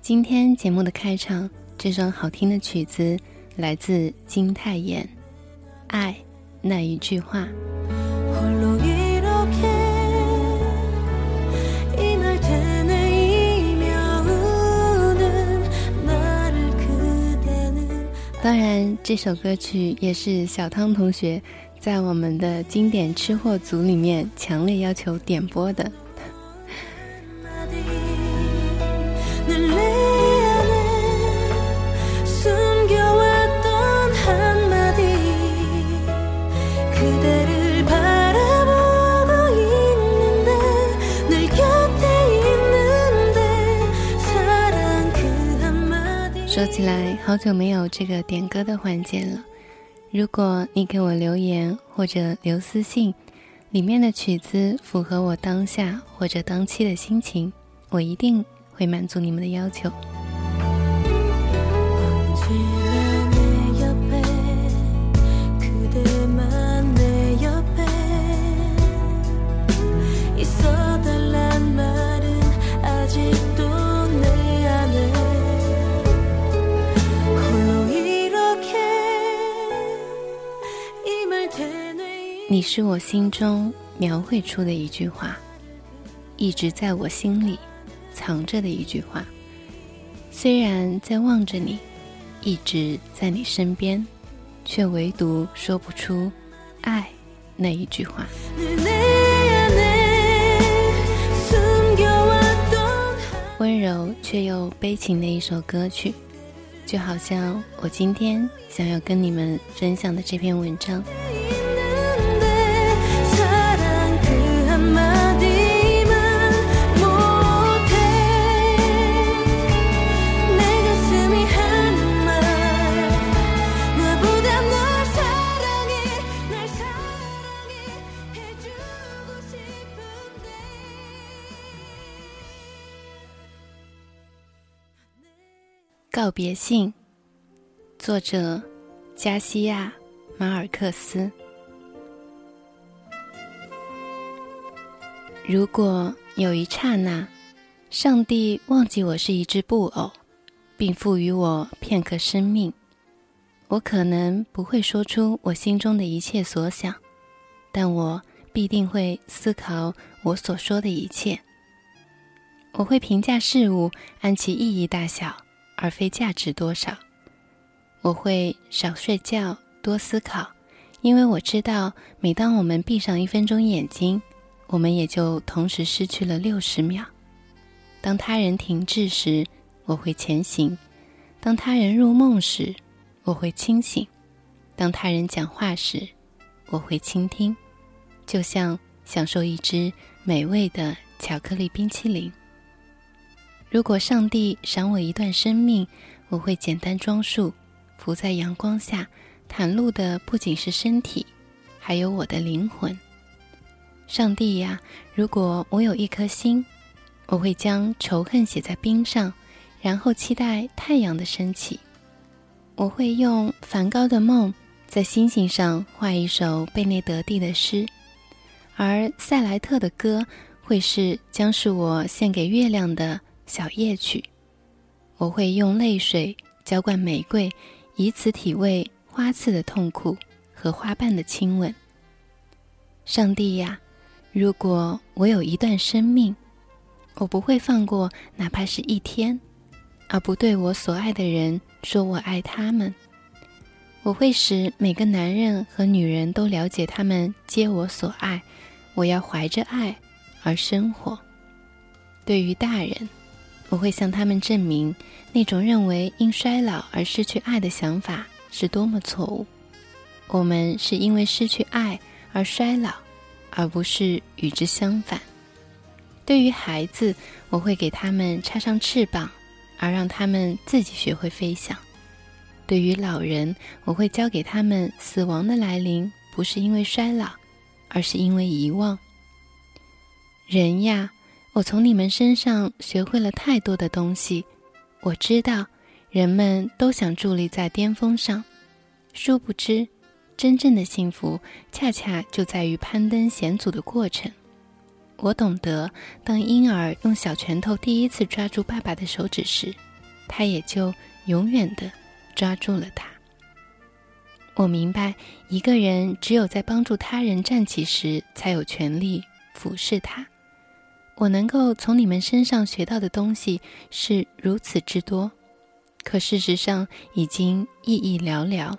今天节目的开场，这首好听的曲子来自金泰妍，《爱那一句话》。当然，这首歌曲也是小汤同学在我们的经典吃货组里面强烈要求点播的。说起来，好久没有这个点歌的环节了。如果你给我留言或者留私信，里面的曲子符合我当下或者当期的心情，我一定。会满足你们的要求。你是我心中描绘出的一句话，一直在我心里。藏着的一句话，虽然在望着你，一直在你身边，却唯独说不出“爱”那一句话。温柔却又悲情的一首歌曲，就好像我今天想要跟你们分享的这篇文章。告别信，作者加西亚·马尔克斯。如果有一刹那，上帝忘记我是一只布偶，并赋予我片刻生命，我可能不会说出我心中的一切所想，但我必定会思考我所说的一切。我会评价事物，按其意义大小。而非价值多少，我会少睡觉多思考，因为我知道，每当我们闭上一分钟眼睛，我们也就同时失去了六十秒。当他人停滞时，我会前行；当他人入梦时，我会清醒；当他人讲话时，我会倾听，就像享受一支美味的巧克力冰淇淋。如果上帝赏我一段生命，我会简单装束，伏在阳光下，袒露的不仅是身体，还有我的灵魂。上帝呀，如果我有一颗心，我会将仇恨写在冰上，然后期待太阳的升起。我会用梵高的梦，在星星上画一首贝内德蒂的诗，而塞莱特的歌会是将是我献给月亮的。小夜曲，我会用泪水浇灌玫瑰，以此体味花刺的痛苦和花瓣的亲吻。上帝呀，如果我有一段生命，我不会放过哪怕是一天，而不对我所爱的人说我爱他们。我会使每个男人和女人都了解他们皆我所爱。我要怀着爱而生活。对于大人。我会向他们证明，那种认为因衰老而失去爱的想法是多么错误。我们是因为失去爱而衰老，而不是与之相反。对于孩子，我会给他们插上翅膀，而让他们自己学会飞翔。对于老人，我会教给他们，死亡的来临不是因为衰老，而是因为遗忘。人呀。我从你们身上学会了太多的东西。我知道，人们都想伫立在巅峰上，殊不知，真正的幸福恰恰就在于攀登险阻的过程。我懂得，当婴儿用小拳头第一次抓住爸爸的手指时，他也就永远的抓住了他。我明白，一个人只有在帮助他人站起时，才有权利俯视他。我能够从你们身上学到的东西是如此之多，可事实上已经意义寥寥。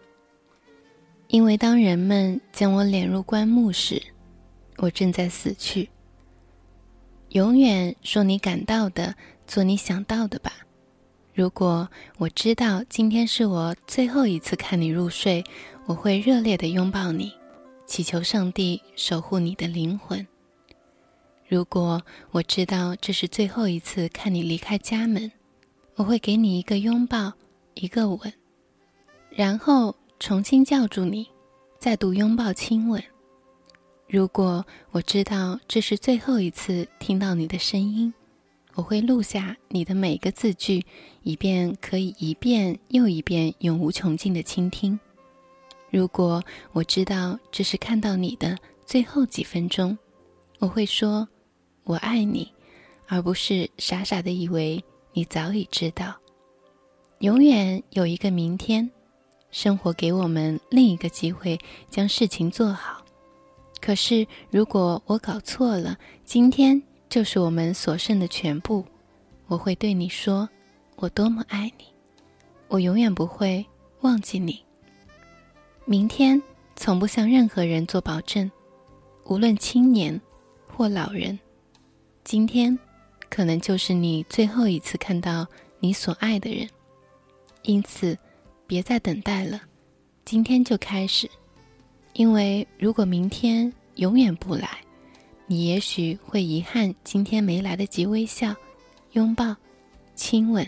因为当人们将我敛入棺木时，我正在死去。永远说你感到的，做你想到的吧。如果我知道今天是我最后一次看你入睡，我会热烈地拥抱你，祈求上帝守护你的灵魂。如果我知道这是最后一次看你离开家门，我会给你一个拥抱，一个吻，然后重新叫住你，再度拥抱亲吻。如果我知道这是最后一次听到你的声音，我会录下你的每个字句，以便可以一遍又一遍永无穷尽的倾听。如果我知道这是看到你的最后几分钟，我会说。我爱你，而不是傻傻的以为你早已知道。永远有一个明天，生活给我们另一个机会将事情做好。可是，如果我搞错了，今天就是我们所剩的全部。我会对你说，我多么爱你，我永远不会忘记你。明天从不向任何人做保证，无论青年或老人。今天，可能就是你最后一次看到你所爱的人，因此，别再等待了，今天就开始。因为如果明天永远不来，你也许会遗憾今天没来得及微笑、拥抱、亲吻，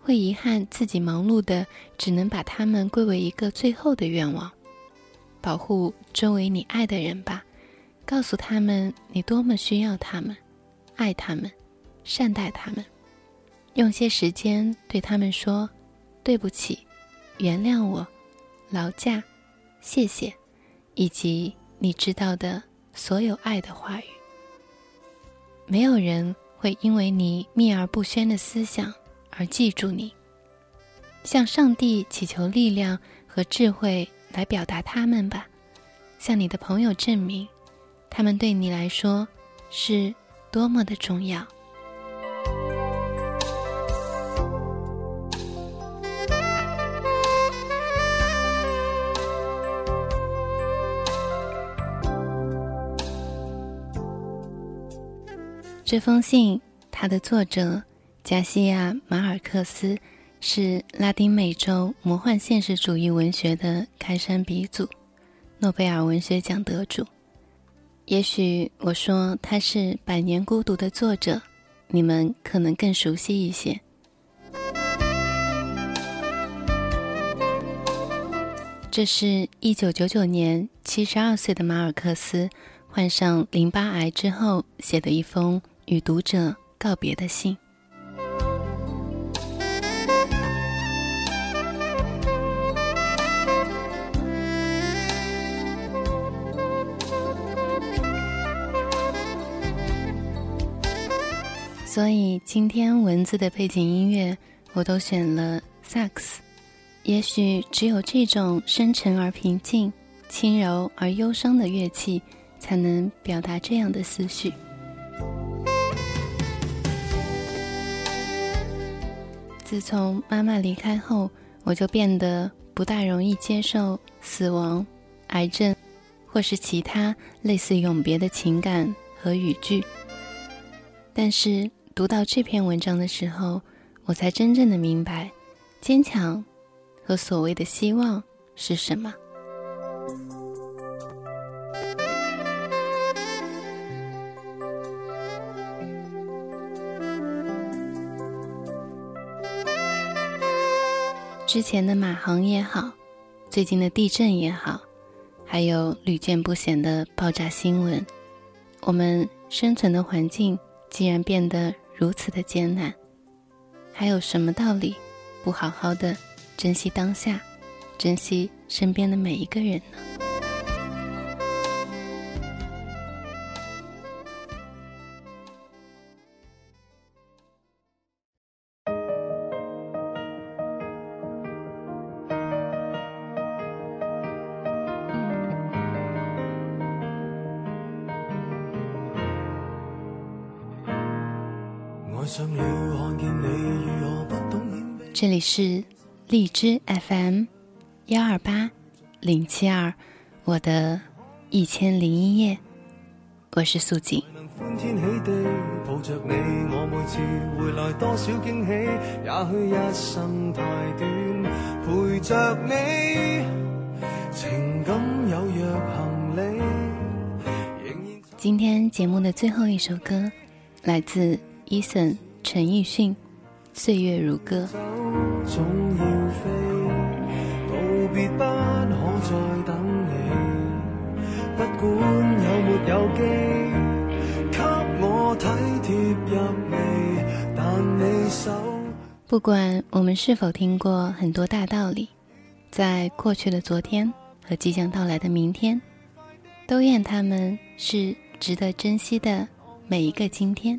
会遗憾自己忙碌的只能把他们归为一个最后的愿望。保护周围你爱的人吧，告诉他们你多么需要他们。爱他们，善待他们，用些时间对他们说：“对不起，原谅我，劳驾，谢谢，以及你知道的所有爱的话语。”没有人会因为你秘而不宣的思想而记住你。向上帝祈求力量和智慧来表达他们吧。向你的朋友证明，他们对你来说是。多么的重要！这封信，它的作者加西亚·马尔克斯是拉丁美洲魔幻现实主义文学的开山鼻祖，诺贝尔文学奖得主。也许我说他是《百年孤独》的作者，你们可能更熟悉一些。这是一九九九年七十二岁的马尔克斯患上淋巴癌之后写的一封与读者告别的信。所以今天文字的背景音乐我都选了萨克斯，也许只有这种深沉而平静、轻柔而忧伤的乐器，才能表达这样的思绪。自从妈妈离开后，我就变得不大容易接受死亡、癌症，或是其他类似永别的情感和语句，但是。读到这篇文章的时候，我才真正的明白，坚强和所谓的希望是什么。之前的马航也好，最近的地震也好，还有屡见不鲜的爆炸新闻，我们生存的环境竟然变得。如此的艰难，还有什么道理不好好的珍惜当下，珍惜身边的每一个人呢？这里是荔枝 FM 幺二八零七二，我的一千零一夜，我是素锦。今天节目的最后一首歌来自。Eason 陈奕迅，《岁月如歌》。不管我们是否听过很多大道理，在过去的昨天和即将到来的明天，都愿他们是值得珍惜的每一个今天。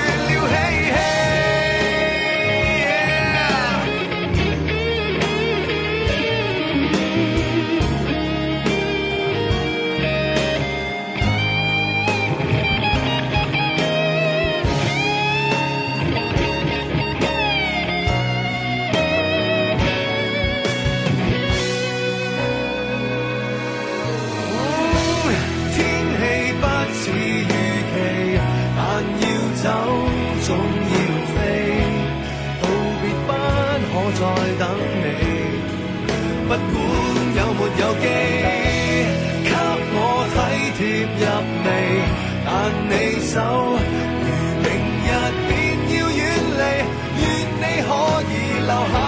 管有没有机，给我体贴入微，但你手如明日便要远离，愿你可以留下。